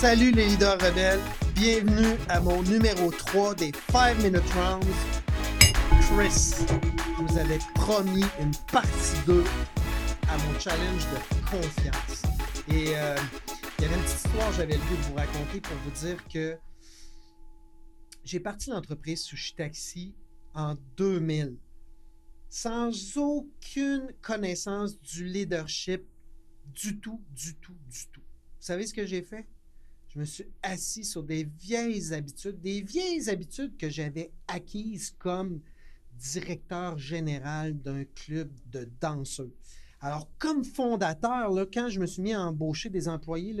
Salut les leaders rebelles, bienvenue à mon numéro 3 des 5 Minute Rounds. Chris, je vous avais promis une partie 2 à mon challenge de confiance. Et euh, il y avait une petite histoire que j'avais le goût de vous raconter pour vous dire que j'ai parti l'entreprise Sushi Taxi en 2000 sans aucune connaissance du leadership du tout, du tout, du tout. Vous savez ce que j'ai fait? Je me suis assis sur des vieilles habitudes, des vieilles habitudes que j'avais acquises comme directeur général d'un club de danseurs. Alors, comme fondateur, là, quand je me suis mis à embaucher des employés,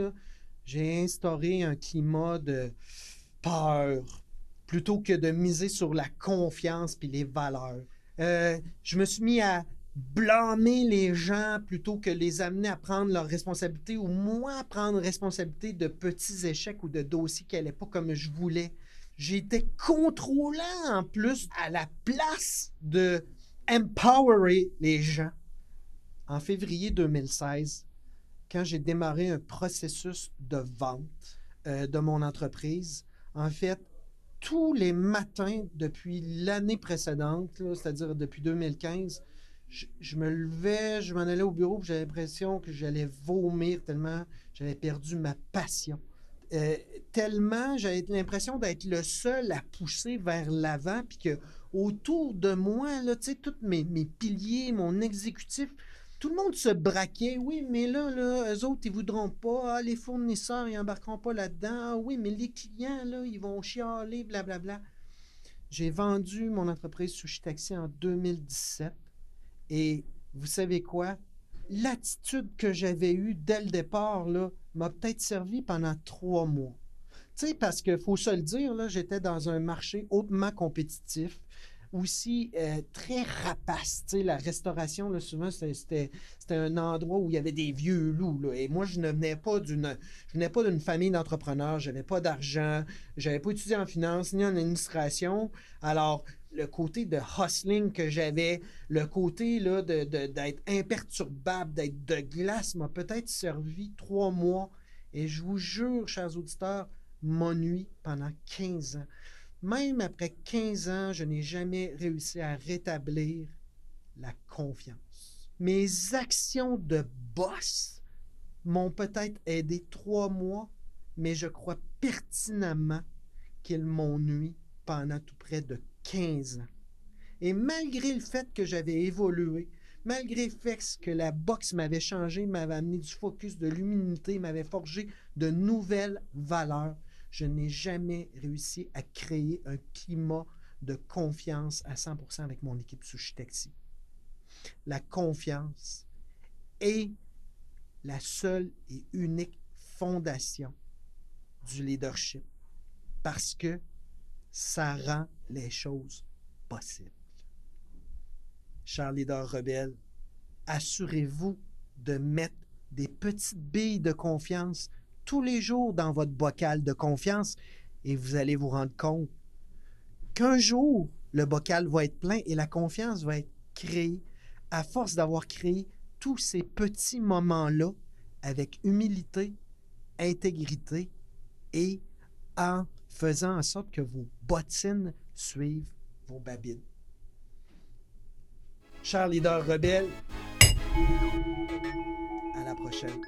j'ai instauré un climat de peur plutôt que de miser sur la confiance puis les valeurs. Euh, je me suis mis à blâmer les gens plutôt que les amener à prendre leurs responsabilités ou moi à prendre responsabilité de petits échecs ou de dossiers qui n'allaient pas comme je voulais. J'étais contrôlant en plus à la place de empowerer les gens. En février 2016, quand j'ai démarré un processus de vente euh, de mon entreprise, en fait, tous les matins depuis l'année précédente, c'est-à-dire depuis 2015, je, me levais, je m'en allais au bureau, j'avais l'impression que j'allais vomir tellement j'avais perdu ma passion. Euh, tellement j'avais l'impression d'être le seul à pousser vers l'avant, puis que autour de moi, là, tous mes, mes piliers, mon exécutif, tout le monde se braquait. Oui, mais là, là, eux autres, ils voudront pas. Ah, les fournisseurs, ils embarqueront pas là-dedans. Ah, oui, mais les clients, là, ils vont chialer, blablabla. J'ai vendu mon entreprise Sushi Taxi en 2017. Et vous savez quoi? L'attitude que j'avais eue dès le départ, m'a peut-être servi pendant trois mois. Tu sais, parce qu'il faut se le dire, j'étais dans un marché hautement compétitif aussi euh, très rapace. Tu sais, la restauration, là, souvent, c'était un endroit où il y avait des vieux loups. Là. Et moi, je ne venais pas d'une je venais pas d'une famille d'entrepreneurs. Je n'avais pas d'argent. Je n'avais pas étudié en finance ni en administration. Alors, le côté de hustling que j'avais, le côté là, d'être de, imperturbable, d'être de glace, m'a peut-être servi trois mois. Et je vous jure, chers auditeurs, m'ennuie pendant 15 ans. Même après 15 ans, je n'ai jamais réussi à rétablir la confiance. Mes actions de boss m'ont peut-être aidé trois mois, mais je crois pertinemment qu'ils m'ont nuit pendant tout près de 15 ans. Et malgré le fait que j'avais évolué, malgré le fait que la boxe m'avait changé, m'avait amené du focus, de l'humilité, m'avait forgé de nouvelles valeurs, je n'ai jamais réussi à créer un climat de confiance à 100% avec mon équipe Sushi Taxi. La confiance est la seule et unique fondation du leadership parce que ça rend les choses possibles. Chers leaders rebelles, assurez-vous de mettre des petites billes de confiance tous les jours dans votre bocal de confiance et vous allez vous rendre compte qu'un jour, le bocal va être plein et la confiance va être créée à force d'avoir créé tous ces petits moments-là avec humilité, intégrité et en faisant en sorte que vos bottines suivent vos babines. Chers leaders rebelles, à la prochaine.